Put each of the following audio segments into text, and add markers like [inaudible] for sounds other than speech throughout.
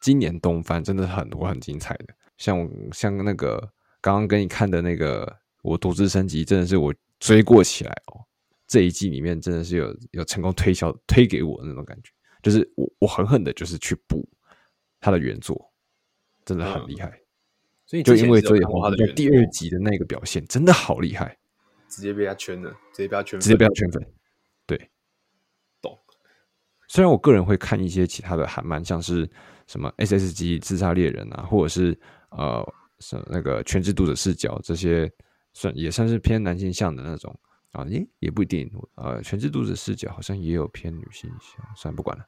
今年东番真的很多很精彩的，像像那个刚刚跟你看的那个我独自升级，真的是我追过起来哦。这一季里面真的是有有成功推销推给我的那种感觉，就是我我狠狠的就是去补他的原作，真的很厉害。嗯、所以就因为这以后他的第二集的那个表现真的好厉害，直接被他圈了，直接被他圈，直接被他圈粉。虽然我个人会看一些其他的韩漫，像是什么 SSG 自杀猎人啊，或者是呃什那个全知读者视角这些，算也算是偏男性向的那种。啊，也也不一定。呃，全知读者视角好像也有偏女性向，算了，不管了。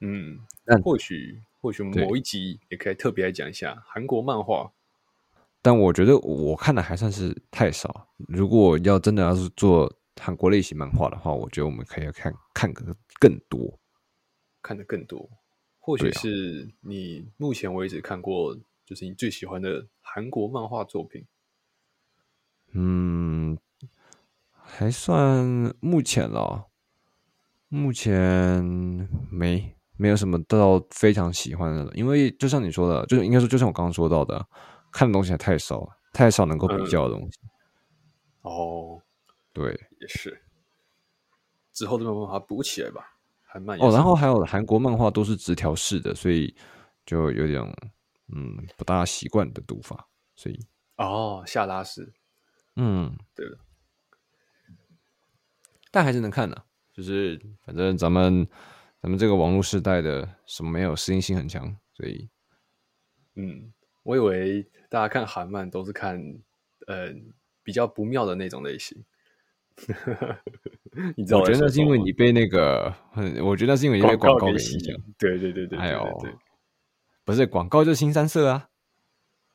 嗯，但或许或许某一集也可以特别来讲一下韩国漫画。但我觉得我看的还算是太少。如果要真的要是做韩国类型漫画的话，我觉得我们可以看看个更多，看的更多。或许是你目前为止看过，就是你最喜欢的韩国漫画作品。嗯。还算目前了，目前没没有什么得到非常喜欢的，因为就像你说的，就是应该说，就像我刚刚说到的，看的东西还太少，太少能够比较的东西。嗯、哦，对，也是。之后的漫画补起来吧，还慢。哦，然后还有韩国漫画都是直条式的，所以就有点嗯不大习惯的读法，所以。哦下拉式，嗯，对。的。但还是能看的，就是反正咱们咱们这个网络时代的什么没有适应性很强，所以。嗯，我以为大家看韩漫都是看呃比较不妙的那种类型，[laughs] 你知道我？觉得那是因为你被那个，我觉得那是因为你被广告给影响。对对对对，还有不是广告就新三色啊，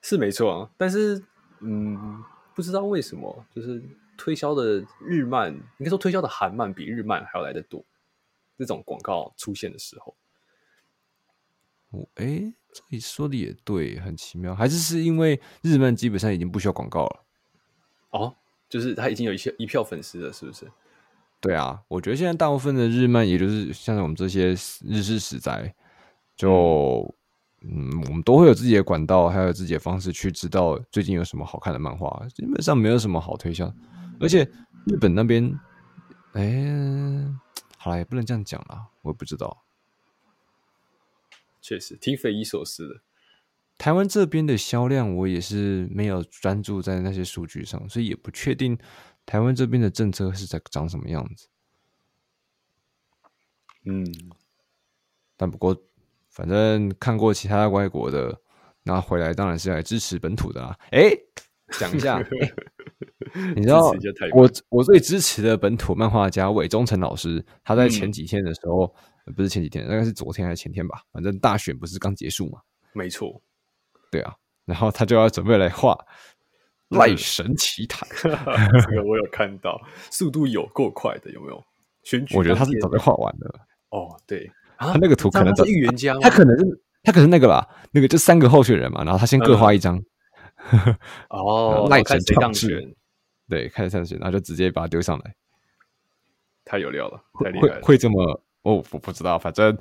是没错啊，但是嗯，不知道为什么就是。推销的日漫，应该说推销的韩漫比日漫还要来的多。这种广告出现的时候，我，哎，这里说的也对，很奇妙。还是是因为日漫基本上已经不需要广告了？哦，就是他已经有一些一票粉丝了，是不是？对啊，我觉得现在大部分的日漫，也就是像我们这些日式死宅，就嗯，嗯，我们都会有自己的管道，还有自己的方式去知道最近有什么好看的漫画。基本上没有什么好推销。而且日本那边，哎、欸，好了，也不能这样讲了，我也不知道。确实挺匪夷所思的。台湾这边的销量，我也是没有专注在那些数据上，所以也不确定台湾这边的政策是在长什么样子。嗯，但不过，反正看过其他外国的，那回来当然是来支持本土的啊。哎、欸，讲一下。[laughs] 欸你知道我我最支持的本土漫画家韦忠诚老师，他在前几天的时候，嗯、不是前几天，大概是昨天还是前天吧，反正大选不是刚结束嘛？没错，对啊，然后他就要准备来画 [laughs]《赖神奇谭》，这个我有看到，速度有够快的，有没有？选举，我觉得他是早就画完了。哦，对，他那个图可能是预言家，他可能是他可能是那个吧，那个就三个候选人嘛，然后他先各画一张。[laughs] 嗯哦，赖神当选，对，开始上去，然后就直接把它丢上来，太有料了，太厉害了，会会这么？哦，我不知道，反正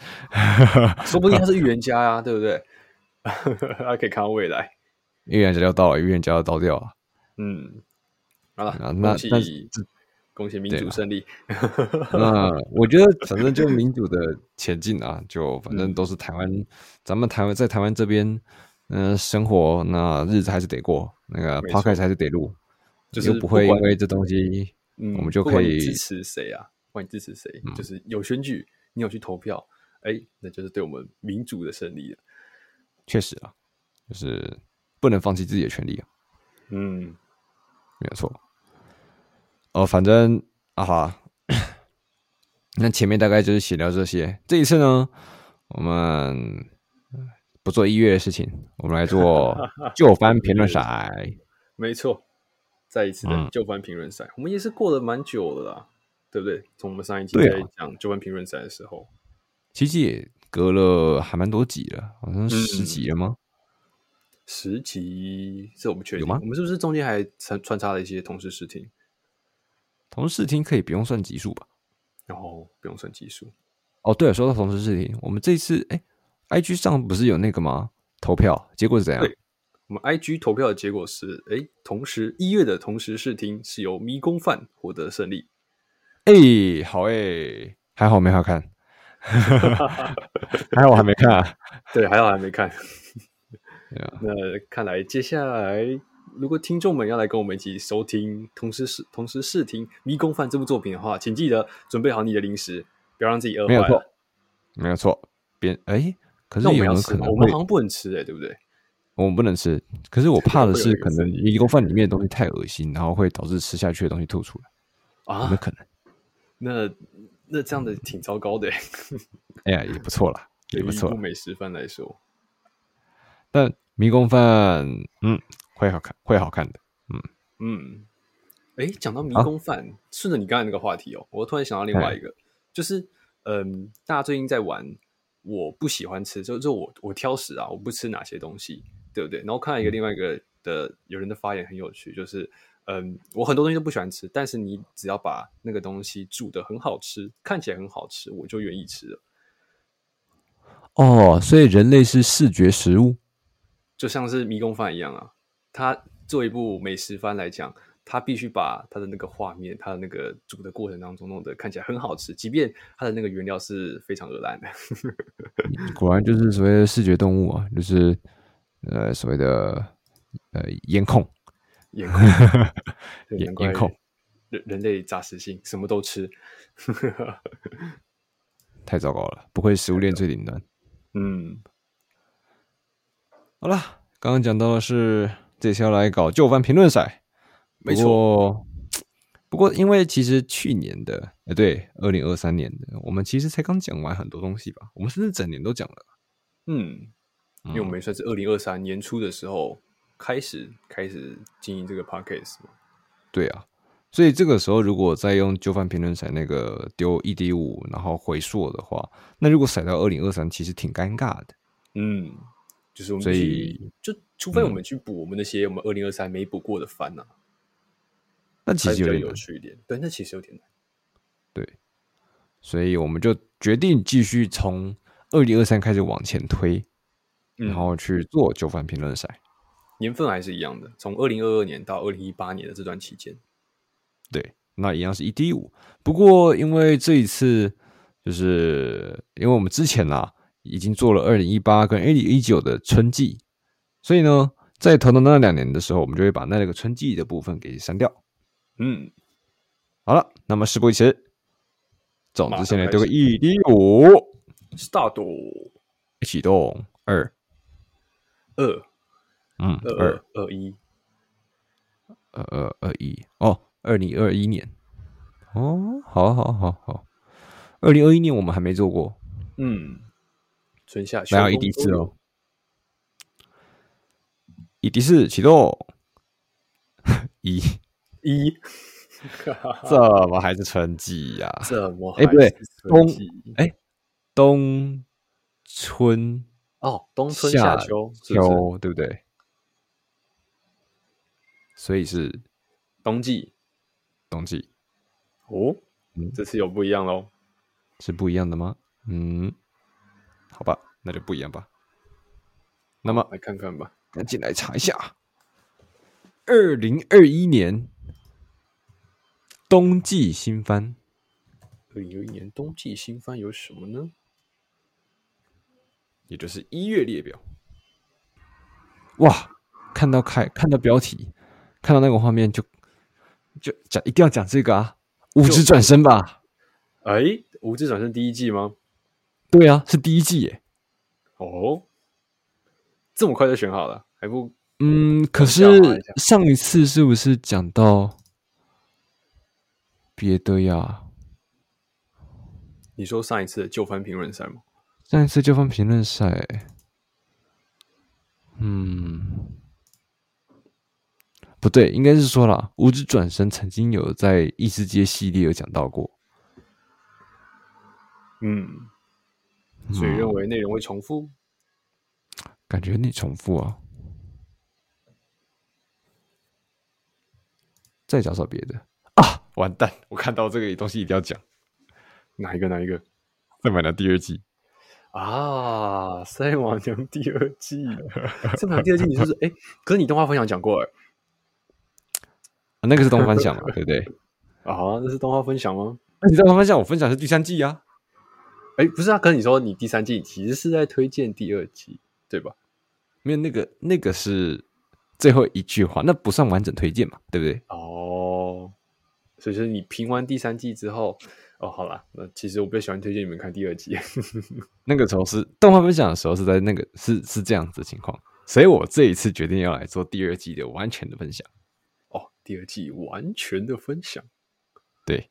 说不定他是预言家啊，对不对？[laughs] 他可以看到未来，预言家要到了，预言家要倒掉了。嗯，好了，那恭喜恭喜民主胜利。那我觉得，反正就民主的前进啊，就反正都是台湾，嗯、咱们台湾在台湾这边。嗯、呃，生活那日子还是得过，那个 podcast 还是得录，就是不会因为这东西，嗯，我们就可以支持谁啊？不管你支持谁，嗯，就是有选举，你有去投票，哎，欸，那就是对我们民主的胜利了。确实啊，就是不能放弃自己的权利啊。嗯，没有错。哦，反正啊哈，[coughs] 那前面大概就是写聊这些。这一次呢，我们。不做音乐的事情，我们来做 [laughs] 旧番评论赛。没错，再一次的旧番评论赛，我们也是过了蛮久了啦，对不对？从我们上一集在讲旧番评论赛的时候，其实也隔了还蛮多集了，好像十集了吗？嗯、十集，这我不确定有吗？我们是不是中间还穿穿插了一些同时试听？同时试听可以不用算集数吧？然后不用算集数。哦，对了，说到同时试听，我们这一次哎。IG 上不是有那个吗？投票结果是怎样？我们 IG 投票的结果是，哎，同时一月的同时试听是由迷宫饭获得胜利。哎，好哎，还好没好看，[laughs] 还好我还没看啊。[laughs] 对，还好还没看。那看来接下来，如果听众们要来跟我们一起收听，同时试同时试听《迷宫饭》这部作品的话，请记得准备好你的零食，不要让自己饿坏。没有错，没有错。别哎，可是有没有可能？我们好像不能吃哎、欸，对不对？我们不能吃。可是我怕的是，可能迷宫饭里面的东西太恶心，然后会导致吃下去的东西吐出来啊？有没有可能？那那这样的挺糟糕的。[laughs] 哎呀，也不错啦，也不错。美食饭来说，但。迷宫饭，嗯，会好看，会好看的，嗯嗯。哎，讲到迷宫饭，啊、顺着你刚才那个话题哦，我突然想到另外一个，嘿就是，嗯，大家最近在玩，我不喜欢吃，就就我我挑食啊，我不吃哪些东西，对不对？然后看到一个另外一个的有人的发言很有趣，就是，嗯，我很多东西都不喜欢吃，但是你只要把那个东西煮的很好吃，看起来很好吃，我就愿意吃了。哦，所以人类是视觉食物。就像是迷宫饭一样啊，它做一部美食番来讲，它必须把它的那个画面，它的那个煮的过程当中弄得看起来很好吃，即便它的那个原料是非常恶烂的。果然就是所谓的视觉动物啊，就是呃所谓的呃颜控，颜控，颜颜控，人人类杂食性，什么都吃，太糟糕了，不愧食物链最顶端，嗯。好了，刚刚讲到的是这次要来搞旧番评论赛，没错。不过，因为其实去年的，哎，对，二零二三年的，我们其实才刚讲完很多东西吧？我们甚至整年都讲了。嗯，因为我们算是二零二三年初的时候开始开始经营这个 podcast 嘛。对啊，所以这个时候如果再用旧番评论赛那个丢一滴五，然后回溯的话，那如果赛到二零二三，其实挺尴尬的。嗯。就是我们，所以就除非我们去补我们那些我们二零二三没补过的番呐，那其实有点有趣一点。对，那其实有点难。对，所以我们就决定继续从二零二三开始往前推，然后去做旧番评论赛。年份还是一样的，从二零二二年到二零一八年的这段期间。对，那一样是一 D 五。不过因为这一次，就是因为我们之前啊。已经做了二零一八跟二零一九的春季，所以呢，在头的那两年的时候，我们就会把那个春季的部分给删掉。嗯，好了，那么事不宜迟，总之现在丢个一 D 五，start，启动二二，嗯，二二。一，二二二一，哦，二零二一年，哦，好好好好，二零二一年我们还没做过，嗯。春夏来到一滴四哦，一滴四启动，[laughs] 一。一，[laughs] 怎么还是春季呀？怎么？哎，不对，冬哎，冬春哦，冬春夏秋秋，对不对？所以是冬季，冬季哦，这次有不一样喽？是不一样的吗？嗯。好吧，那就不一样吧。那么来看看吧，赶紧来查一下，二零二一年冬季新番。二零二一年冬季新番有什么呢？也就是一月列表。哇，看到开看到标题，看到那个画面就就讲一定要讲这个啊！五指转身吧？哎，五指转身第一季吗？对啊，是第一季耶。哦，这么快就选好了，还不？嗯，可是上一次是不是讲到别的呀？你说上一次的旧番评论赛吗？上一次旧番评论赛，嗯，不对，应该是说了，五指转生曾经有在异世界系列有讲到过。嗯。所以认为内容会重复，感觉你重复啊！再找找别的啊！完蛋，我看到这个东西一定要讲，哪一个？哪一个？再买了第二季啊，赛马娘第二季，赛马娘第二季，你说是哎、欸，可是你动画分享讲过哎、啊，那个是动画分享嘛，对不对？[laughs] 啊，那是动画分享吗？那你动画分享，我分享是第三季啊。哎、欸，不是啊，可是你说你第三季其实是在推荐第二季，对吧？没有那个，那个是最后一句话，那不算完整推荐嘛，对不对？哦，所以说你评完第三季之后。哦，好啦，那其实我比较喜欢推荐你们看第二季。[laughs] 那个时候是动画分享的时候，是在那个是是这样子的情况，所以我这一次决定要来做第二季的完全的分享。哦，第二季完全的分享，对，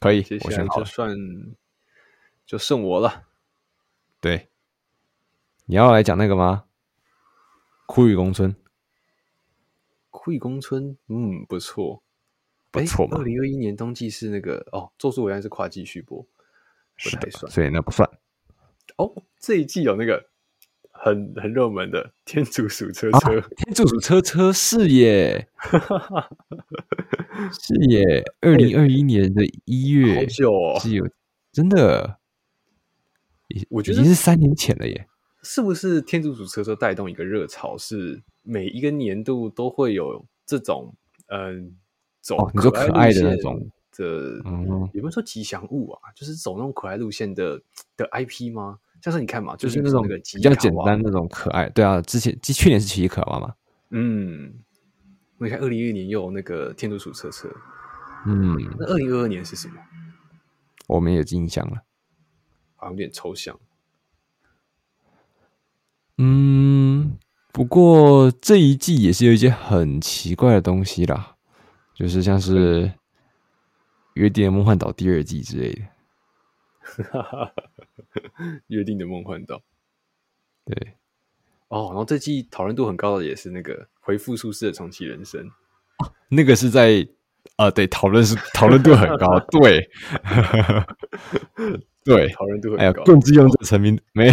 可以，接下来就算就剩我了。对，你要来讲那个吗？枯雨宫村，枯雨宫村，嗯，不错。不错嘛，二零二一年冬季是那个哦，《咒术回战》是跨季续播，不太算，所以那不算。哦，这一季有那个很 [laughs] 很热门的《天竺鼠车车》啊，《天竺鼠车车》是耶，[laughs] 是耶，二零二一年的一月，好久哦，是有真的，我觉得已经是三年前了耶。是不是《天竺鼠车车》带动一个热潮？是每一个年度都会有这种嗯。走哦，你说可爱的那种的，嗯，也不是说吉祥物啊，就是走那种可爱路线的的 IP 吗？像是你看嘛，就是那种比较简单那种可爱。对啊，之前去年是奇异可娃嘛，嗯，你看二零一一年又有那个天竺鼠车车，嗯，那二零二二年是什么？我没有印象了，好像有点抽象。嗯，不过这一季也是有一些很奇怪的东西啦。就是像是《约定的梦幻岛》第二季之类的，[laughs] 约定的梦幻岛，对，哦，然后这季讨论度很高的也是那个《回复术室的重启人生》，那个是在啊、呃，对，讨论是 [laughs] 讨论度很高，对，[laughs] 对，讨论度很高。哎呀，共济用这成名没有。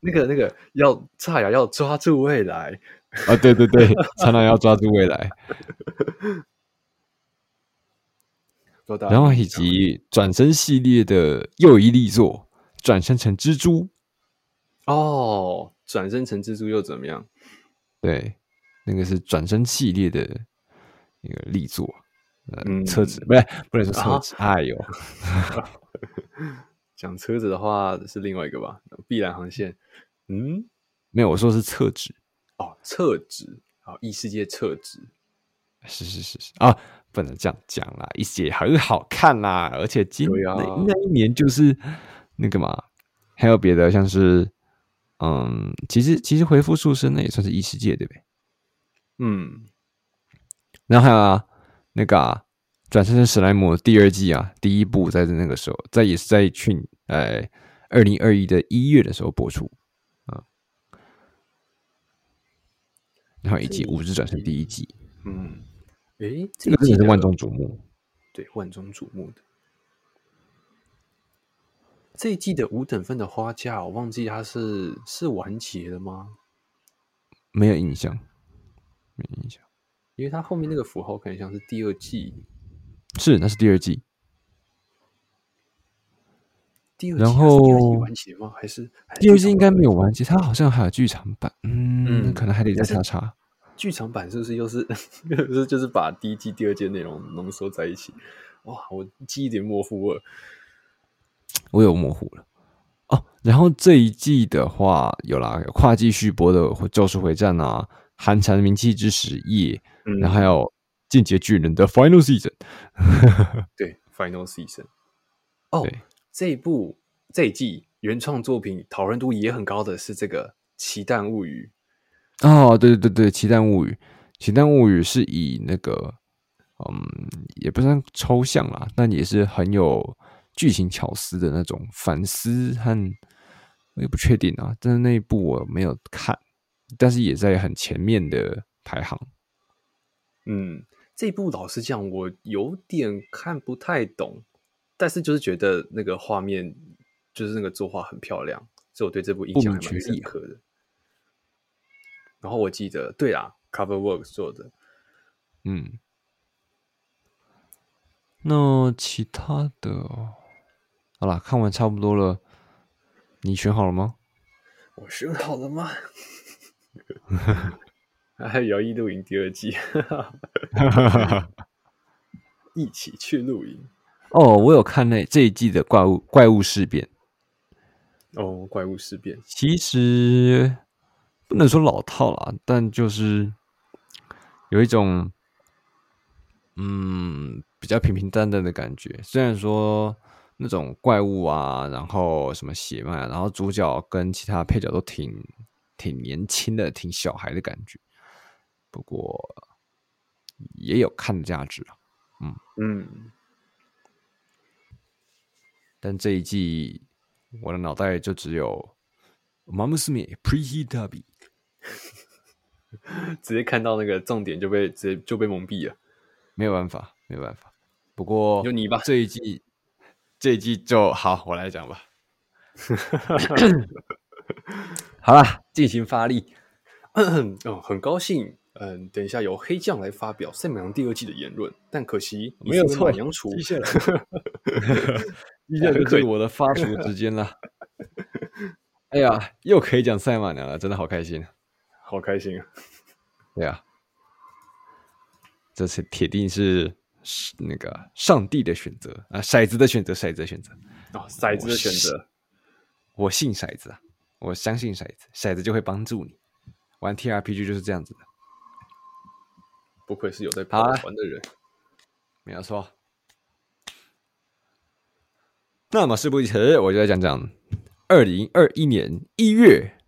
那个那个要差呀要抓住未来。啊，对对对，差雅要抓住未来。然后以及转身系列的又一力作，转身成蜘蛛。哦，转身成蜘蛛又怎么样？对，那个是转身系列的一个力作。嗯，车子不是不能说车子，啊、哎呦，[laughs] 讲车子的话是另外一个吧？碧蓝航线。嗯，没有，我说是厕纸。哦，厕纸，好，异世界厕纸。是是是是啊。不能这样讲啦，一些很好看啦，而且今那那一年就是那个嘛，还有别的像是，嗯，其实其实回复术室那也算是异世界对不对？嗯，然后还有啊，那个啊，转生成史莱姆第二季啊，第一部在那个时候，在也是在去呃二零二一的一月的时候播出啊，然后以及五日转身第一季，嗯。诶，这个真的是万众瞩目，对，万众瞩目的这一季的五等分的花嫁，我忘记它是是完结了吗？没有印象，没印象，因为它后面那个符号看像是第二季，是，那是第二季。第二然后完结吗？还是第二季应该没有完结？它好像还有剧场版，嗯，嗯可能还得再查查。剧场版是不是又是 [laughs] 就是就是把第一季、第二季内容浓缩在一起？哇，我记忆有点模糊了，我有模糊了哦。然后这一季的话，有啦，有跨季续播的《咒术回战》啊，《寒蝉鸣泣之时夜》，嗯，然后还有《进阶巨人》的 Final Season，对，Final Season。[laughs] 哦，这一部这一季原创作品讨论度也很高的是这个《奇蛋物语》。哦，对对对对，《奇蛋物语》《奇蛋物语》是以那个，嗯，也不算抽象啦，但也是很有剧情巧思的那种反思和，我也不确定啊。但是那一部我没有看，但是也在很前面的排行。嗯，这一部老实讲，我有点看不太懂，但是就是觉得那个画面，就是那个作画很漂亮，所以我对这部印象还蛮深刻的。然后我记得，对啊，CoverWorks 做的，嗯，那其他的，好啦，看完差不多了，你选好了吗？我选好了吗？[laughs] 还有摇曳露营第二季，一起去露营。哦，我有看那这一季的怪物怪物事变。哦，怪物事变，其实不能说老套啦，但就是有一种嗯比较平平淡淡的感觉。虽然说那种怪物啊，然后什么血脉啊，然后主角跟其他配角都挺挺年轻的，挺小孩的感觉。不过也有看的价值啊，嗯嗯。但这一季我的脑袋就只有《马木斯米 Pretty Derby》，[laughs] 直接看到那个重点就被直接就被蒙蔽了，没有办法，没有办法。不过就你吧，这一季这一季就好，我来讲吧。[laughs] 好了，进行发力。[clears throat] 哦，很高兴。嗯，等一下由黑酱来发表《赛马娘》第二季的言论，但可惜没有错，[laughs] 羊厨接下来，接下来就是我的发厨时间了。哎呀，又可以讲赛马娘了，真的好开心，好开心啊！对啊，这次铁定是那个上帝的选择啊，骰子的选择，骰子的选择哦，骰子的选择，我，我信骰子啊，我相信骰子，骰子就会帮助你玩 TRPG 就是这样子的。不愧是有在跑团的人，啊、没有错。那么事不宜迟，我就来讲讲二零二一年一月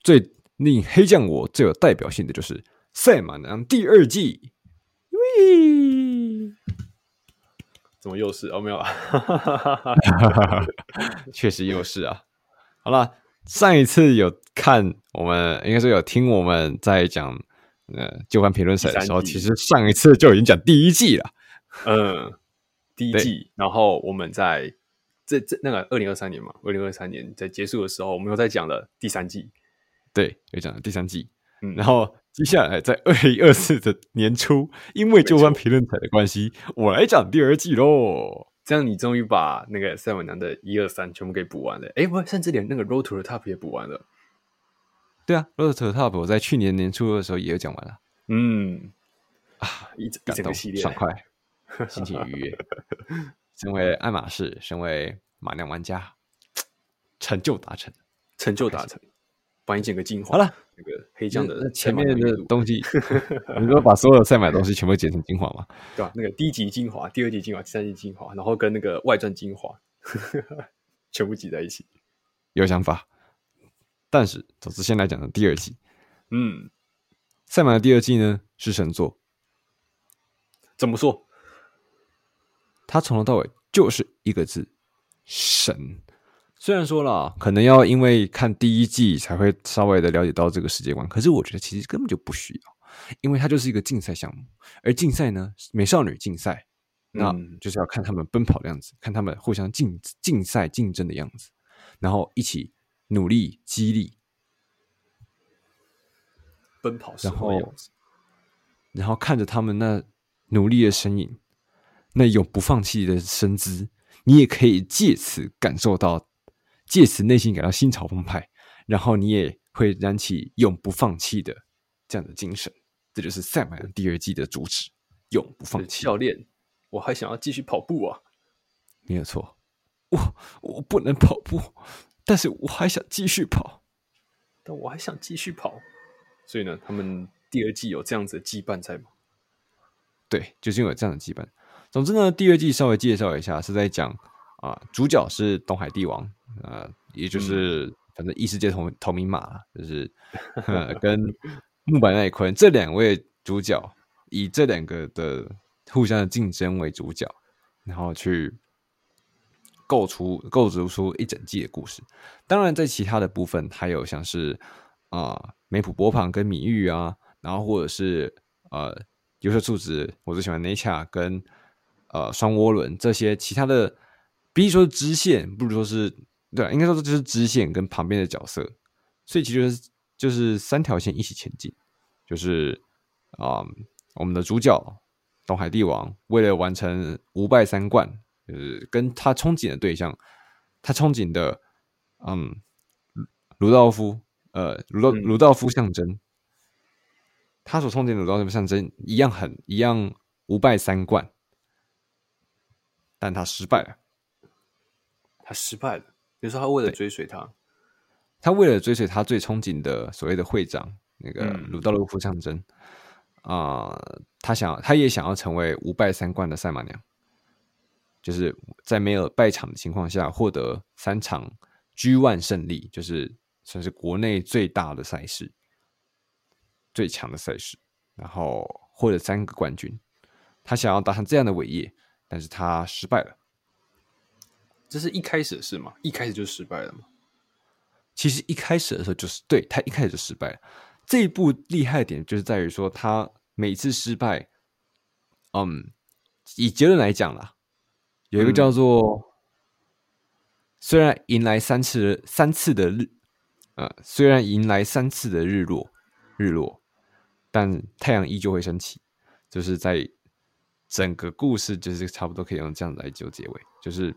最令黑将我最有代表性的就是《赛马娘》第二季。喂，怎么又是？哦，没有啊，[laughs] 确实又是啊。好了，上一次有看我们，应该是有听我们在讲。呃，旧番评论赛的时候，其实上一次就已经讲第一季了。嗯，第一季，然后我们在这这那个二零二三年嘛，二零二三年在结束的时候，我们又在讲了第三季。对，又讲了第三季。嗯，然后接下来在二零二四的年初，因为旧番评论赛的关系，我来讲第二季喽。这样你终于把那个赛马娘的一二三全部给补完了。哎，不，甚至连那个 Road to the Top 也补完了。对啊，Road to the Top 我在去年年初的时候也有讲完了。嗯，啊，一感动爽快，心情愉悦。[laughs] 身为爱马仕，身为马娘玩家，成就达成，成就达成，帮你剪个精华。好了，那个黑酱的前面的东西，[laughs] 你说把所有的赛马东西全部剪成精华吗？对吧？那个第一集精华，第二集精华，第三集精华，然后跟那个外传精华，[laughs] 全部挤在一起，有想法。但是，总之先来讲的第二季，嗯，赛马的第二季呢是神作。怎么说？他从头到尾就是一个字：神。虽然说了，可能要因为看第一季才会稍微的了解到这个世界观，可是我觉得其实根本就不需要，因为它就是一个竞赛项目。而竞赛呢，美少女竞赛，那就是要看他们奔跑的样子，看他们互相竞竞赛竞争的样子，然后一起。努力激励，奔跑，然后，然后看着他们那努力的身影，那永不放弃的身姿，你也可以借此感受到，借此内心感到心潮澎湃，然后你也会燃起永不放弃的这样的精神。这就是赛马娘第二季的主旨：永不放弃。教练，我还想要继续跑步啊！没有错，我我不能跑步。但是我还想继续跑，但我还想继续跑，所以呢，他们第二季有这样子的羁绊在吗？对，就是因为有这样的羁绊。总之呢，第二季稍微介绍一下，是在讲啊、呃，主角是东海帝王，啊、呃，也就是、嗯、反正异世界同同名马，就是跟木板奈坤这两位主角，以这两个的互相的竞争为主角，然后去。构出构筑出一整季的故事，当然在其他的部分还有像是啊梅普波旁跟米玉啊，然后或者是呃优秀柱子，我最喜欢 Nature 跟呃双涡轮这些其他的，比如说是支线，不如说是对，应该说这就是支线跟旁边的角色，所以其实就是三条线一起前进，就是啊、呃、我们的主角东海帝王为了完成无败三冠。就是跟他憧憬的对象他憧憬的，嗯，鲁道夫，呃，鲁道鲁道夫象征，他所憧憬的鲁道夫象征一样很一样无败三冠，但他失败了，他失败了。比如说，他为了追随他，他为了追随他最憧憬的所谓的会长那个鲁道夫象征啊、嗯呃，他想他也想要成为五败三冠的赛马娘。就是在没有败场的情况下获得三场 G One 胜利，就是算是国内最大的赛事、最强的赛事，然后获得三个冠军。他想要达成这样的伟业，但是他失败了。这是一开始的事吗？一开始就失败了吗？其实一开始的时候就是对，他一开始就失败了。这一部厉害的点就是在于说，他每次失败，嗯，以结论来讲啦。有一个叫做，虽然迎来三次三次的日，呃，虽然迎来三次的日落，日落，但太阳依旧会升起。就是在整个故事，就是差不多可以用这样子来就结尾。就是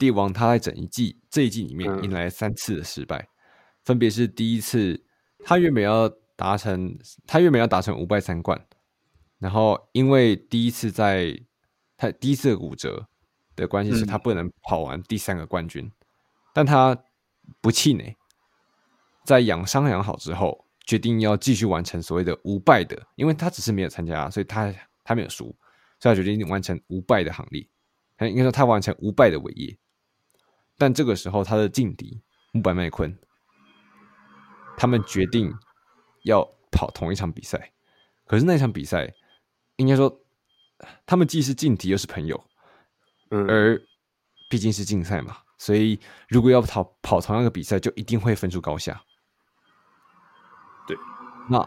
帝王他在整一季这一季里面迎来三次的失败，嗯、分别是第一次他原本要达成，他原本要达成五败三冠，然后因为第一次在他第一次的骨折。的关系是他不能跑完第三个冠军，嗯、但他不气馁，在养伤养好之后，决定要继续完成所谓的无败的，因为他只是没有参加，所以他他没有输，所以他决定完成无败的行列，应该说他完成无败的伟业。但这个时候，他的劲敌木白麦昆，他们决定要跑同一场比赛，可是那场比赛，应该说他们既是劲敌又是朋友。而毕竟是竞赛嘛，所以如果要跑跑同样的比赛，就一定会分出高下。对，那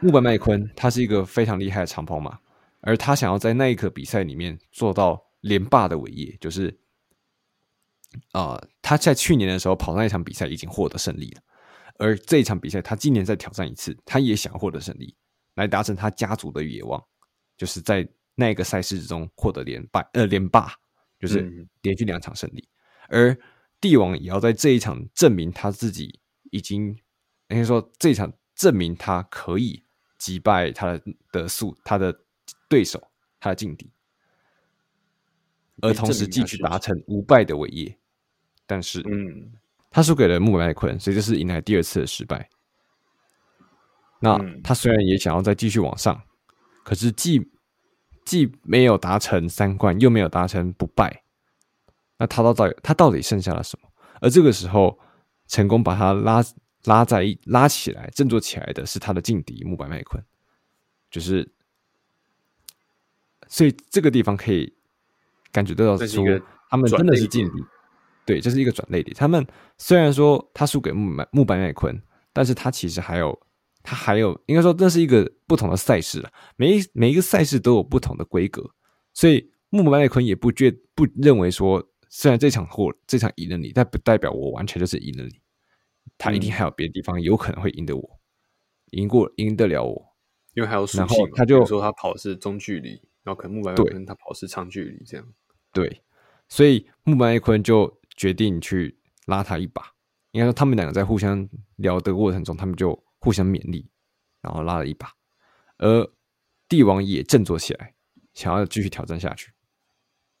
木本麦昆他是一个非常厉害的长跑马，而他想要在那一刻比赛里面做到连霸的伟业，就是啊、呃，他在去年的时候跑那一场比赛已经获得胜利了，而这一场比赛他今年再挑战一次，他也想获得胜利，来达成他家族的野望，就是在。那个赛事之中获得连败，呃，连霸就是连续两场胜利，嗯、而帝王也要在这一场证明他自己已经，应该说这一场证明他可以击败他的的速他的对手，他的劲敌，而同时继续达成无败的伟业。但是，嗯，他输给了木白麦昆，所以这是迎来第二次的失败。那他虽然也想要再继续往上，可是既既没有达成三冠，又没有达成不败，那他到底他到底剩下了什么？而这个时候，成功把他拉拉在一拉起来振作起来的是他的劲敌木白麦昆，就是，所以这个地方可以感觉得到说，他们真的是劲敌，对，这是一个转类点。他们虽然说他输给木板木板麦昆，但是他其实还有。他还有，应该说，这是一个不同的赛事了。每一每一个赛事都有不同的规格，所以木板麦昆也不觉不认为说，虽然这场获这场赢了你，但不代表我完全就是赢了你。他一定还有别的地方有可能会赢得我，赢过赢得了我，因为还有属性嘛。他就说他跑的是中距离，然后可能木板麦昆他跑的是长距离，这样。对，所以木本麦昆就决定去拉他一把。应该说，他们两个在互相聊的过程中，他们就。互相勉励，然后拉了一把，而帝王也振作起来，想要继续挑战下去。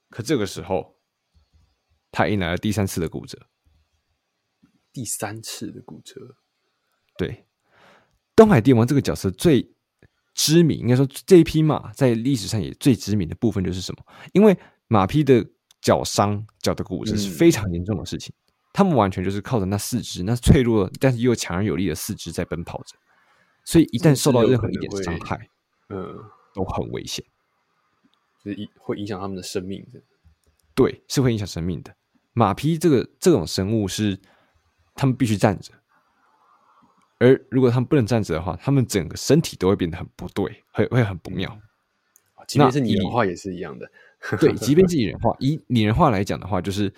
可这个时候，他迎来了第三次的骨折。第三次的骨折，对，东海帝王这个角色最知名，应该说这一匹马在历史上也最知名的部分就是什么？因为马匹的脚伤、脚的骨折是非常严重的事情。嗯他们完全就是靠着那四肢，那脆弱但是又强而有力的四肢在奔跑着，所以一旦受到任何一点伤害，嗯，都很危险，就是会影响他们的生命的。对，是会影响生命的。马匹这个这种生物是，他们必须站着，而如果他们不能站着的话，他们整个身体都会变得很不对，会会很不妙。即便是拟人化也是一样的。[laughs] 对，即便是拟人化，以拟人化来讲的话，就是。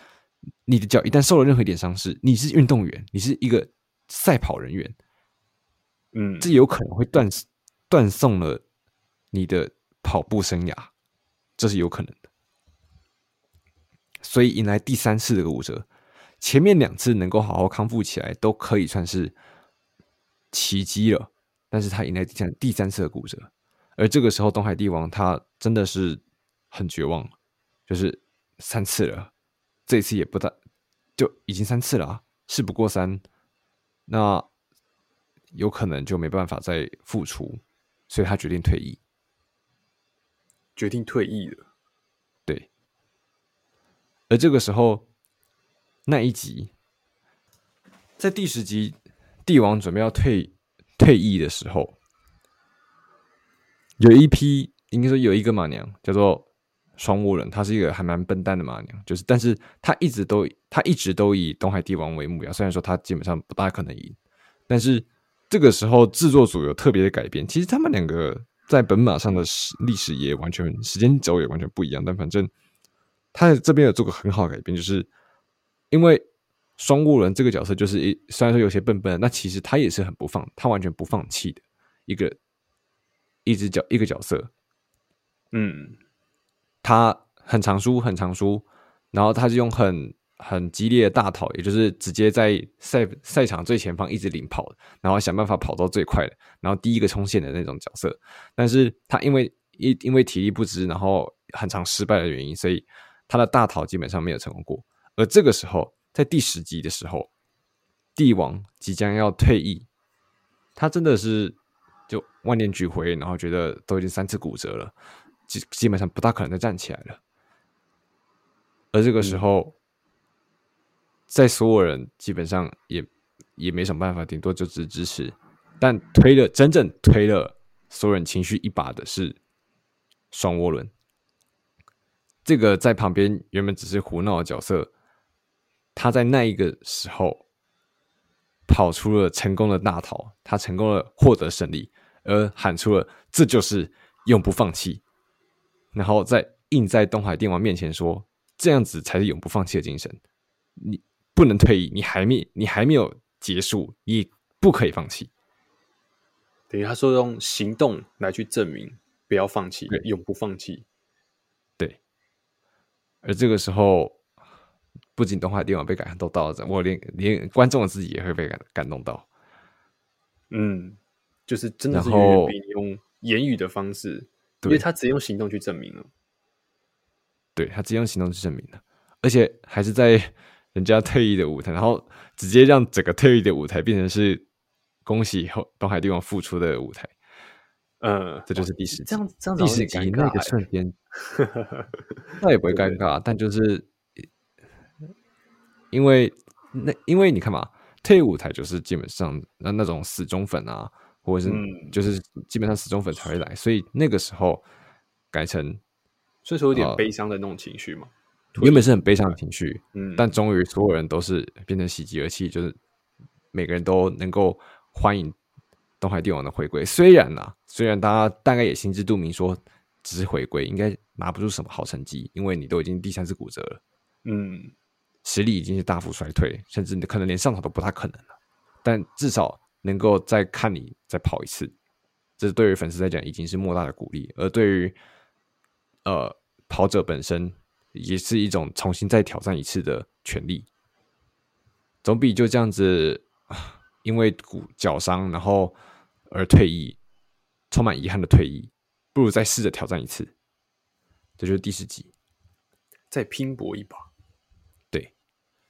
你的脚一旦受了任何一点伤势，你是运动员，你是一个赛跑人员，嗯，这有可能会断断送了你的跑步生涯，这是有可能的。所以迎来第三次的骨折。前面两次能够好好康复起来，都可以算是奇迹了。但是他迎来第三第三次的骨折，而这个时候东海帝王他真的是很绝望，就是三次了，这一次也不大，就已经三次了啊，事不过三，那有可能就没办法再复出，所以他决定退役，决定退役了。对，而这个时候。那一集，在第十集，帝王准备要退退役的时候，有一批应该说有一个马娘叫做双涡人，他是一个还蛮笨蛋的马娘，就是但是他一直都他一直都以东海帝王为目标，虽然说他基本上不大可能赢，但是这个时候制作组有特别的改变，其实他们两个在本马上的史历史也完全时间轴也完全不一样，但反正他这边有做个很好的改变，就是。因为双雾人这个角色就是一，虽然说有些笨笨，那其实他也是很不放，他完全不放弃的一个一只角一个角色。嗯，他很常输，很常输，然后他就用很很激烈的大逃，也就是直接在赛赛场最前方一直领跑，然后想办法跑到最快的，然后第一个冲线的那种角色。但是他因为因因为体力不支，然后很常失败的原因，所以他的大逃基本上没有成功过。而这个时候，在第十集的时候，帝王即将要退役，他真的是就万念俱灰，然后觉得都已经三次骨折了，基基本上不大可能再站起来了。而这个时候，嗯、在所有人基本上也也没什么办法，顶多就只支持。但推了真正推了所有人情绪一把的是双涡轮，这个在旁边原本只是胡闹的角色。他在那一个时候跑出了成功的大逃，他成功的获得胜利，而喊出了“这就是永不放弃”，然后再印在东海电王面前说：“这样子才是永不放弃的精神，你不能退役，你还没你还没有结束，你不可以放弃。”等于他说用行动来去证明不要放弃，永不放弃。对，而这个时候。不仅东海帝王被感动到了，我连连观众自己也会被感感动到。嗯，就是真的是远远比你用言语的方式，因为他直接用行动去证明了。对，他直接用行动去证明了，而且还是在人家退役的舞台，然后直接让整个退役的舞台变成是恭喜后东海帝王复出的舞台。嗯，这就是第十集，这样这样第十集那个瞬间，[laughs] 那也不会尴尬，但就是。因为那，因为你看嘛，退役舞台就是基本上那那种死忠粉啊，或者是就是基本上死忠粉才会来，所以那个时候改成，所以说有点悲伤的那种情绪嘛。原本是很悲伤的情绪，嗯，但终于所有人都是变成喜极而泣，就是每个人都能够欢迎东海帝王的回归。虽然啊，虽然大家大概也心知肚明，说只是回归，应该拿不出什么好成绩，因为你都已经第三次骨折了，嗯。实力已经是大幅衰退，甚至你可能连上场都不太可能了。但至少能够再看你再跑一次，这对于粉丝来讲已经是莫大的鼓励。而对于呃跑者本身，也是一种重新再挑战一次的权利。总比就这样子因为骨脚伤然后而退役，充满遗憾的退役，不如再试着挑战一次。这就是第十集，再拼搏一把。对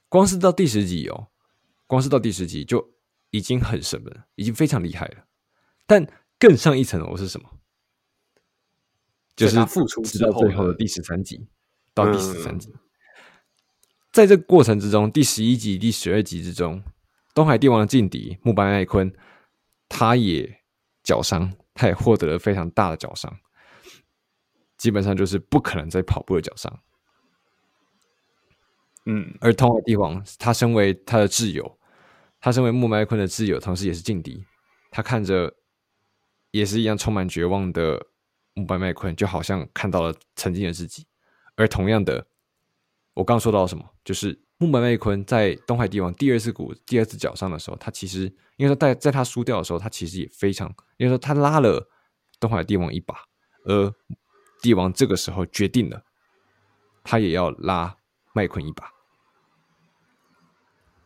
光是到第十集哦，光是到第十集就已经很神了，已经非常厉害了。但更上一层楼是什么？就是付出直到最后的第十三集到第十三集，嗯，在这个过程之中，第十一集、第十二集之中，东海帝王的劲敌木白麦昆，他也脚伤，他也获得了非常大的脚伤，基本上就是不可能再跑步的脚伤。嗯，而东海帝王，他身为他的挚友，他身为木麦昆的挚友，同时也是劲敌。他看着也是一样充满绝望的木白麦昆，就好像看到了曾经的自己。而同样的，我刚说到什么？就是木白麦昆在东海帝王第二次鼓、第二次脚伤的时候，他其实因为说在在他输掉的时候，他其实也非常，因为说他拉了东海帝王一把，而帝王这个时候决定了，他也要拉。麦昆一把。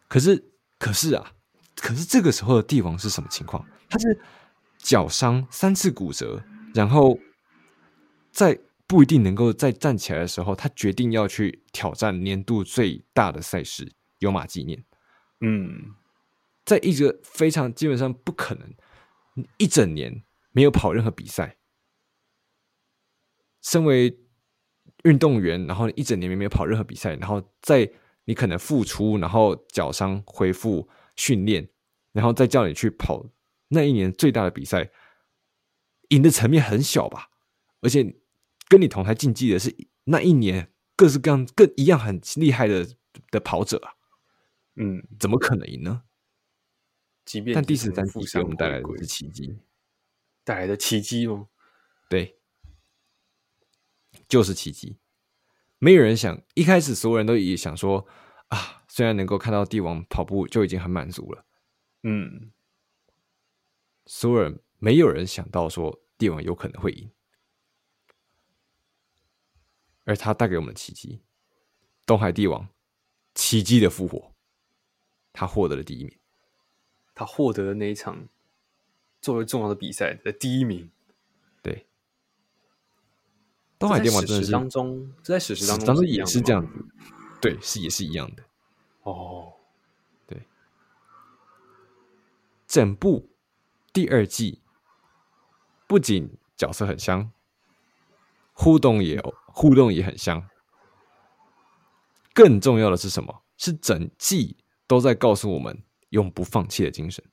可是，可是啊，可是这个时候的帝王是什么情况？他是脚伤三次骨折，然后在不一定能够再站起来的时候，他决定要去挑战年度最大的赛事——有马纪念。嗯，在一个非常基本上不可能一整年没有跑任何比赛，身为运动员，然后一整年没有跑任何比赛，然后在你可能复出，然后脚伤恢复训练，然后再叫你去跑那一年最大的比赛，赢的层面很小吧？而且跟你同台竞技的是那一年各式各样、各一样很厉害的的跑者啊，嗯，怎么可能赢呢？即便但第十三季给我们带来的是奇迹，带来的奇迹吗？对，就是奇迹。没有人想，一开始所有人都也想说啊，虽然能够看到帝王跑步就已经很满足了，嗯，所有人没有人想到说帝王有可能会赢，而他带给我们的奇迹，东海帝王奇迹的复活，他获得了第一名，他获得了那一场作为重要的比赛的第一名。东海电网真的是当中，这在史实当中，当中也是这样子，对，是也是一样的。哦，对，整部第二季不仅角色很香，互动也有互动也很香，更重要的是什么？是整季都在告诉我们永不放弃的精神。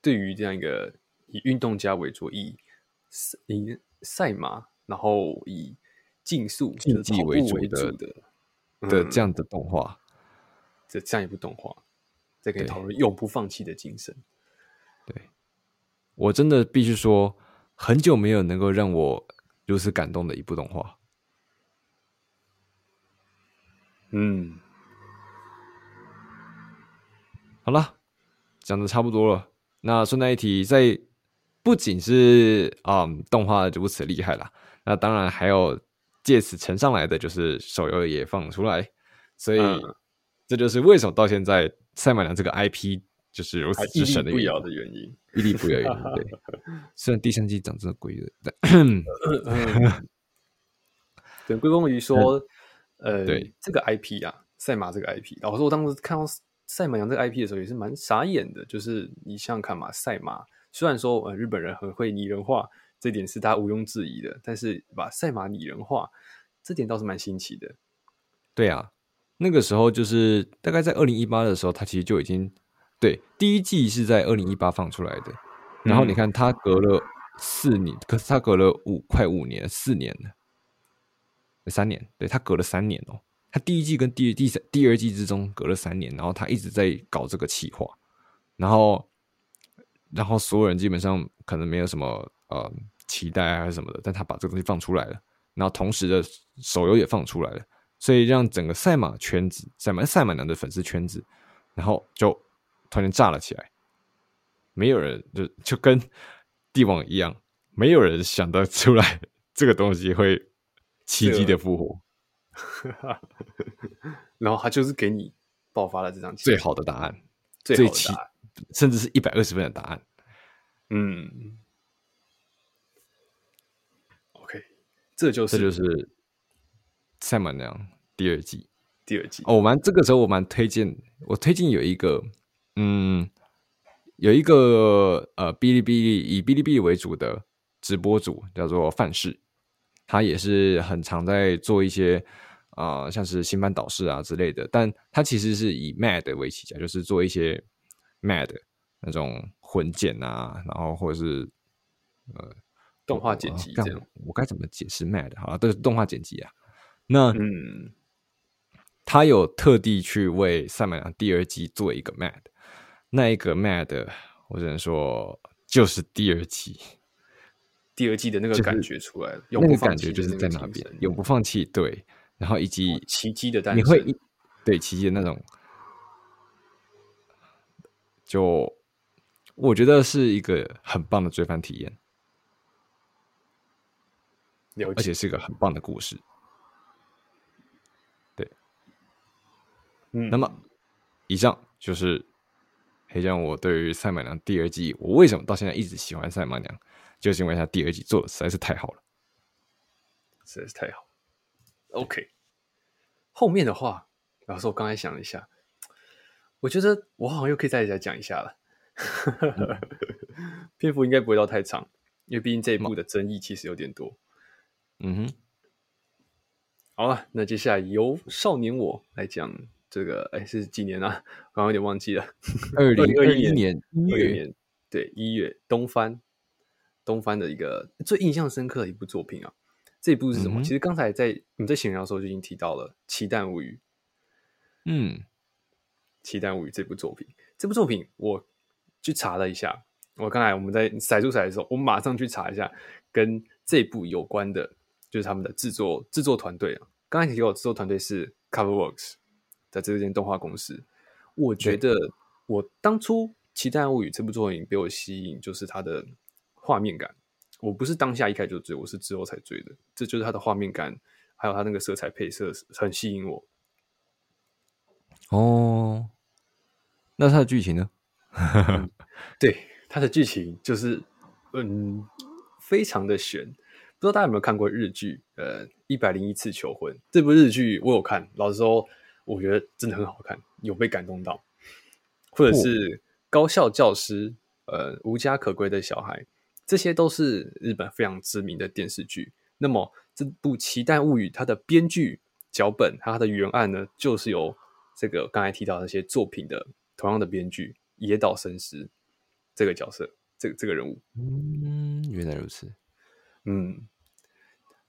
对于这样一个以运动家为主，以以赛马，然后以竞速竞技为主的的、这样的动画，这这样一部动画，再可以讨论永不放弃的精神。对，我真的必须说，很久没有能够让我如此感动的一部动画。嗯，好了，讲的差不多了。那顺带一提，在不仅是啊、嗯，动画如此厉害啦，那当然还有借此乘上来的就是手游也放出来，所以、嗯、这就是为什么到现在赛马娘这个 IP 就是如此之神的屹立不摇的原因，屹立不摇原因。对，[laughs] 虽然第三季长这么鬼的，但 [coughs] 对归功于说，呃，对这个 IP 啊，赛马这个 IP，老实说，我当时看到赛马娘这个 IP 的时候也是蛮傻眼的，就是你想想看嘛，赛马。虽然说，呃，日本人很会拟人化，这点是他毋庸置疑的。但是把赛马拟人化，这点倒是蛮新奇的。对啊，那个时候就是大概在二零一八的时候，他其实就已经对第一季是在二零一八放出来的。然后你看，他隔了四年，可是他隔了五快五年，四年了，三年，对，他隔了三年哦。他第一季跟第第三第二季之中隔了三年，然后他一直在搞这个企划，然后。然后所有人基本上可能没有什么呃期待啊还是什么的，但他把这个东西放出来了，然后同时的手游也放出来了，所以让整个赛马圈子、赛马赛马娘的粉丝圈子，然后就突然炸了起来。没有人就就跟帝王一样，没有人想得出来这个东西会奇迹的复活，[laughs] [laughs] 然后他就是给你爆发了这张最好的答案，最好的答案。甚至是一百二十分的答案。嗯，OK，这就是这就是赛马娘第二季。第二季哦，我蛮这个时候我蛮推荐，我推荐有一个，嗯，有一个呃，哔哩哔哩以哔哩哔哩为主的直播主叫做范式，他也是很常在做一些啊、呃，像是新班导师啊之类的，但他其实是以 MAD 为起家，就是做一些。Mad 那种混剪啊，然后或者是呃动画剪辑这样，我该怎么解释 Mad？好，都是动画剪辑啊。那嗯，他有特地去为赛马娘第二季做一个 Mad，那一个 Mad，我只能说就是第二季，第二季的那个感觉出来了，那个感觉就是在那边，永不放弃。对，然后以及奇迹的诞生，你会对奇迹的那种。就我觉得是一个很棒的追番体验，而且是一个很棒的故事。嗯，那么以上就是黑酱我对于赛马娘第二季，我为什么到现在一直喜欢赛马娘，就是因为它第二季做的实在是太好了，实在是太好。OK，后面的话，老师我刚才想了一下，我觉得我好像又可以再来讲一下了，[laughs] 篇幅应该不会到太长，因为毕竟这一部的争议其实有点多。嗯哼。好了，那接下来由少年我来讲这个，哎，是几年啊？刚刚有点忘记了。二零二一年一月，年对一月东番，东番的一个最印象深刻的一部作品啊。这一部是什么？嗯、其实刚才在我们在闲聊的时候就已经提到了《奇蛋物语》。嗯，《奇蛋物语》这部作品，这部作品我去查了一下。我刚才我们在骰出骰的时候，我马上去查一下跟这部有关的。就是他们的制作制作团队啊，刚才提到制作团队是 CoverWorks 在这间动画公司。我觉得我当初《奇蛋物语》这部作品被我吸引，就是它的画面感。我不是当下一开始就追，我是之后才追的。这就是它的画面感，还有它那个色彩配色很吸引我。哦，那它的剧情呢？嗯、[laughs] 对，它的剧情就是嗯，非常的悬。不知道大家有没有看过日剧？呃，一百零一次求婚这部日剧我有看，老实说，我觉得真的很好看，有被感动到。或者是高校教师，呃，无家可归的小孩，这些都是日本非常知名的电视剧。那么这部《奇蛋物语》它的编剧脚本，它的原案呢，就是由这个刚才提到的那些作品的同样的编剧野岛伸司这个角色，这个这个人物。嗯，原来如此。嗯，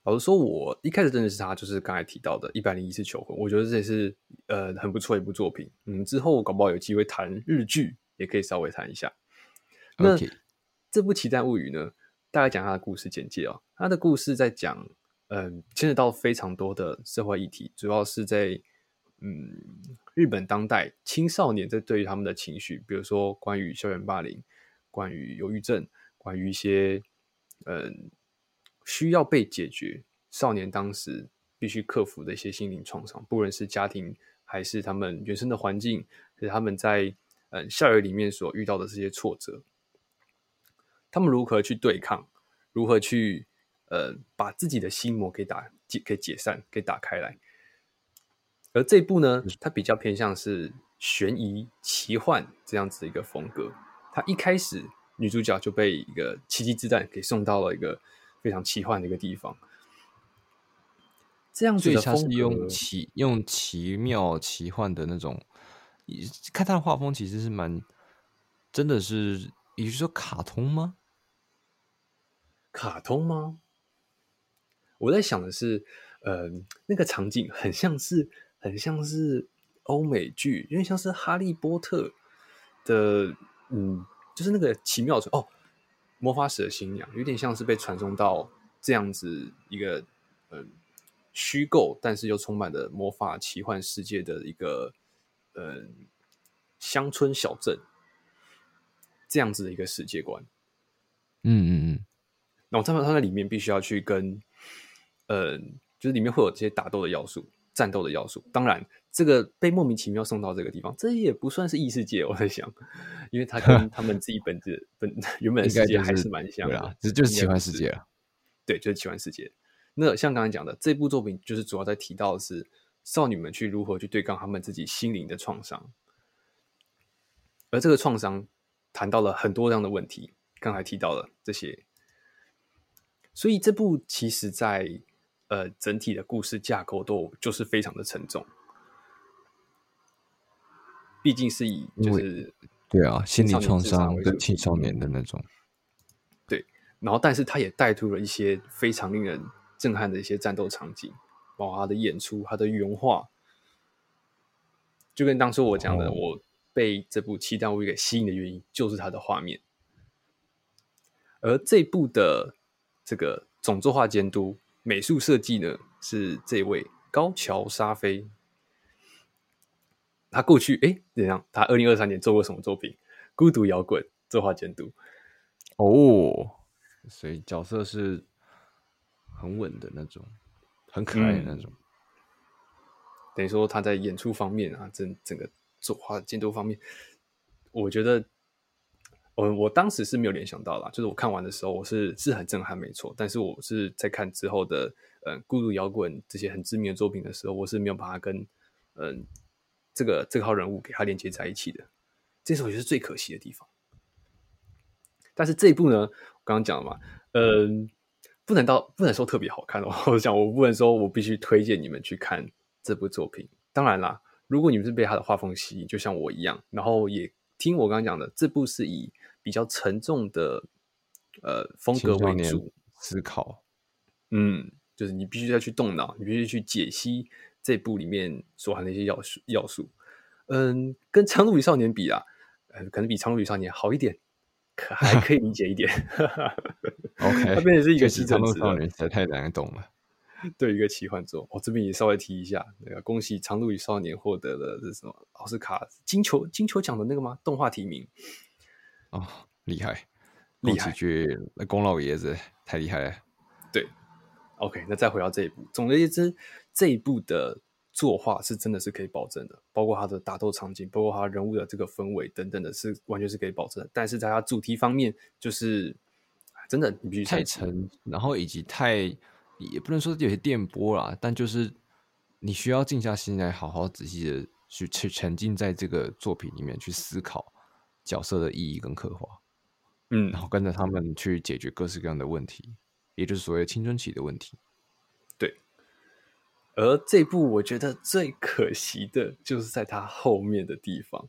老实说，我一开始认识他就是刚才提到的《一百零一次求婚》，我觉得这也是呃很不错的一部作品。嗯，之后搞不好有机会谈日剧，也可以稍微谈一下。那.这部《奇蛋物语》呢，大概讲他的故事简介哦。他的故事在讲，嗯，牵扯到非常多的社会议题，主要是在嗯日本当代青少年在对于他们的情绪，比如说关于校园霸凌、关于忧郁症、关于一些嗯。需要被解决，少年当时必须克服的一些心灵创伤，不论是家庭还是他们原生的环境，还是他们在嗯校园里面所遇到的这些挫折，他们如何去对抗，如何去呃把自己的心魔给打解给解散给打开来。而这部呢，它比较偏向是悬疑奇幻这样子的一个风格。它一开始女主角就被一个奇迹之蛋给送到了一个。非常奇幻的一个地方，这样子的风格是用奇用奇妙奇幻的那种，看它的画风其实是蛮真的是，也就是说卡通吗？卡通吗？我在想的是，呃，那个场景很像是很像是欧美剧，有点像是哈利波特的，嗯，就是那个奇妙的哦。魔法使的新娘有点像是被传送到这样子一个嗯虚构，但是又充满了魔法奇幻世界的一个嗯乡村小镇这样子的一个世界观。嗯嗯嗯。然后他们他在里面必须要去跟嗯，就是里面会有这些打斗的要素。战斗的要素，当然，这个被莫名其妙送到这个地方，这也不算是异世界。我在想，因为他跟他们自己本质本 [laughs] 原本的世界还是蛮像的，这就是奇幻世界了。对，就是奇幻世界。那像刚才讲的，这部作品就是主要在提到的是少女们去如何去对抗他们自己心灵的创伤，而这个创伤谈到了很多这样的问题，刚才提到了这些，所以这部其实在。呃，整体的故事架构都就是非常的沉重，毕竟是以就是对啊，心理创伤跟青少年的那种，对，然后但是他也带出了一些非常令人震撼的一些战斗场景，包括他的演出、他的原画，就跟当初我讲的，哦、我被这部《七弹物语》给吸引的原因就是他的画面，而这部的这个总作画监督。美术设计呢是这位高桥沙飞，他过去哎怎样？他二零二三年做过什么作品？孤独摇滚作画监督哦，所以角色是很稳的那种，很可爱的那种。嗯、等于说他在演出方面啊，整整个作画监督方面，我觉得。嗯我当时是没有联想到啦，就是我看完的时候，我是是很震撼，没错。但是我是在看之后的，嗯，孤独摇滚这些很知名的作品的时候，我是没有把它跟，嗯，这个这个号人物给它连接在一起的。这时候也是最可惜的地方。但是这一部呢，我刚刚讲了嘛，嗯，不能到不能说特别好看哦。我想我不能说我必须推荐你们去看这部作品。当然啦，如果你们是被他的画风吸引，就像我一样，然后也听我刚刚讲的，这部是以。比较沉重的呃风格为主，思考，嗯，就是你必须要去动脑，你必须去解析这部里面所含的一些要素要素。嗯，跟《苍鹭与少年》比啊，呃，可能比《苍鹭与少年》好一点，可还可以理解一点。[laughs] [laughs] OK，它变成是一个奇幻作，《苍鹭与少年》实在太难懂了。[laughs] 对，一个奇幻作，我、哦、这边也稍微提一下，那个恭喜《长路与少年》获得了这什么奥斯卡金球金球奖的那个吗？动画提名。哦，厉害，厉害！去那龚老爷子太厉害了。对，OK，那再回到这一部，总而言之，这一部的作画是真的是可以保证的，包括他的打斗场景，包括他人物的这个氛围等等的，是完全是可以保证的。但是在他主题方面，就是真的你必须太沉，然后以及太也不能说有些电波啦，但就是你需要静下心来，好好仔细的去去沉浸在这个作品里面去思考。角色的意义跟刻画，嗯，然后跟着他们去解决各式各样的问题，也就是所谓青春期的问题。对，而这部我觉得最可惜的就是在他后面的地方，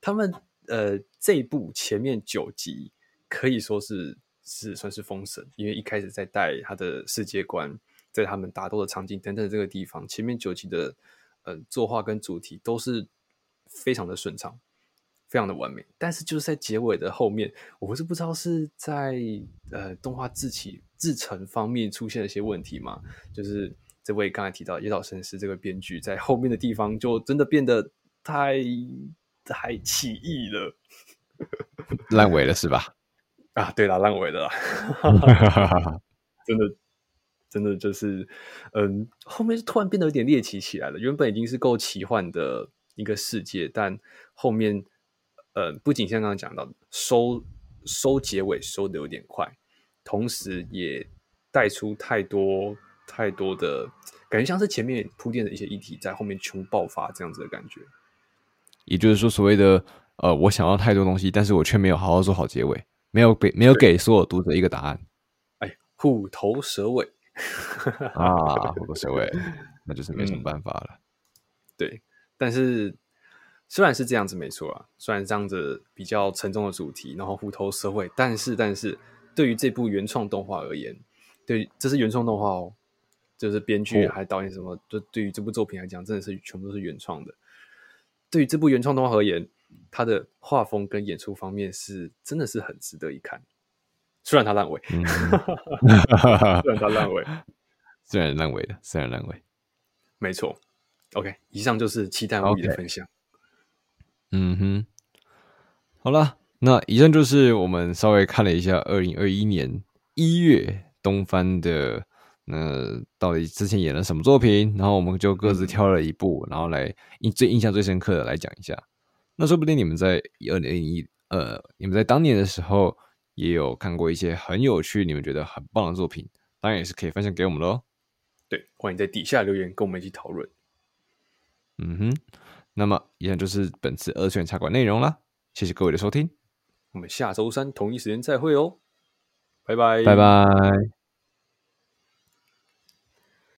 他们呃这部前面九集可以说是是算是封神，因为一开始在带他的世界观，在他们打斗的场景等等这个地方，前面九集的呃作画跟主题都是非常的顺畅。非常的完美，但是就是在结尾的后面，我不是不知道是在呃动画制起制程方面出现了一些问题嘛？就是这位刚才提到野岛神司这个编剧在后面的地方就真的变得太太奇异了，[laughs] 烂尾了是吧？啊，对啦，烂尾了啦，[laughs] 真的真的就是嗯，后面是突然变得有点猎奇起来了。原本已经是够奇幻的一个世界，但后面。呃，不仅像刚刚讲到的收收结尾收的有点快，同时也带出太多太多的感觉，像是前面铺垫的一些议题在后面全部爆发这样子的感觉。也就是说，所谓的呃，我想要太多东西，但是我却没有好好做好结尾，没有给没有给所有读者一个答案。哎，虎头蛇尾啊，[laughs] 虎头蛇尾，那就是没什么办法了。嗯、对，但是。虽然是这样子没错啊，虽然这样子比较沉重的主题，然后虎头蛇尾，但是但是对于这部原创动画而言，对，这是原创动画哦，就是编剧还导演什么，哦、就对于这部作品来讲，真的是全部都是原创的。对于这部原创动画而言，它的画风跟演出方面是真的是很值得一看。虽然他烂尾，嗯、[laughs] 虽然他烂尾，[laughs] 虽然烂尾的，虽然烂尾，没错。OK，以上就是期待无比的分享。嗯哼，好了，那以上就是我们稍微看了一下二零二一年一月东番的，那到底之前演了什么作品，然后我们就各自挑了一部，然后来印最印象最深刻的来讲一下。那说不定你们在二零二一呃，你们在当年的时候也有看过一些很有趣、你们觉得很棒的作品，当然也是可以分享给我们喽。对，欢迎在底下留言跟我们一起讨论。嗯哼。那么，以上就是本次二次元茶馆内容啦。谢谢各位的收听，我们下周三同一时间再会哦，拜拜，拜拜。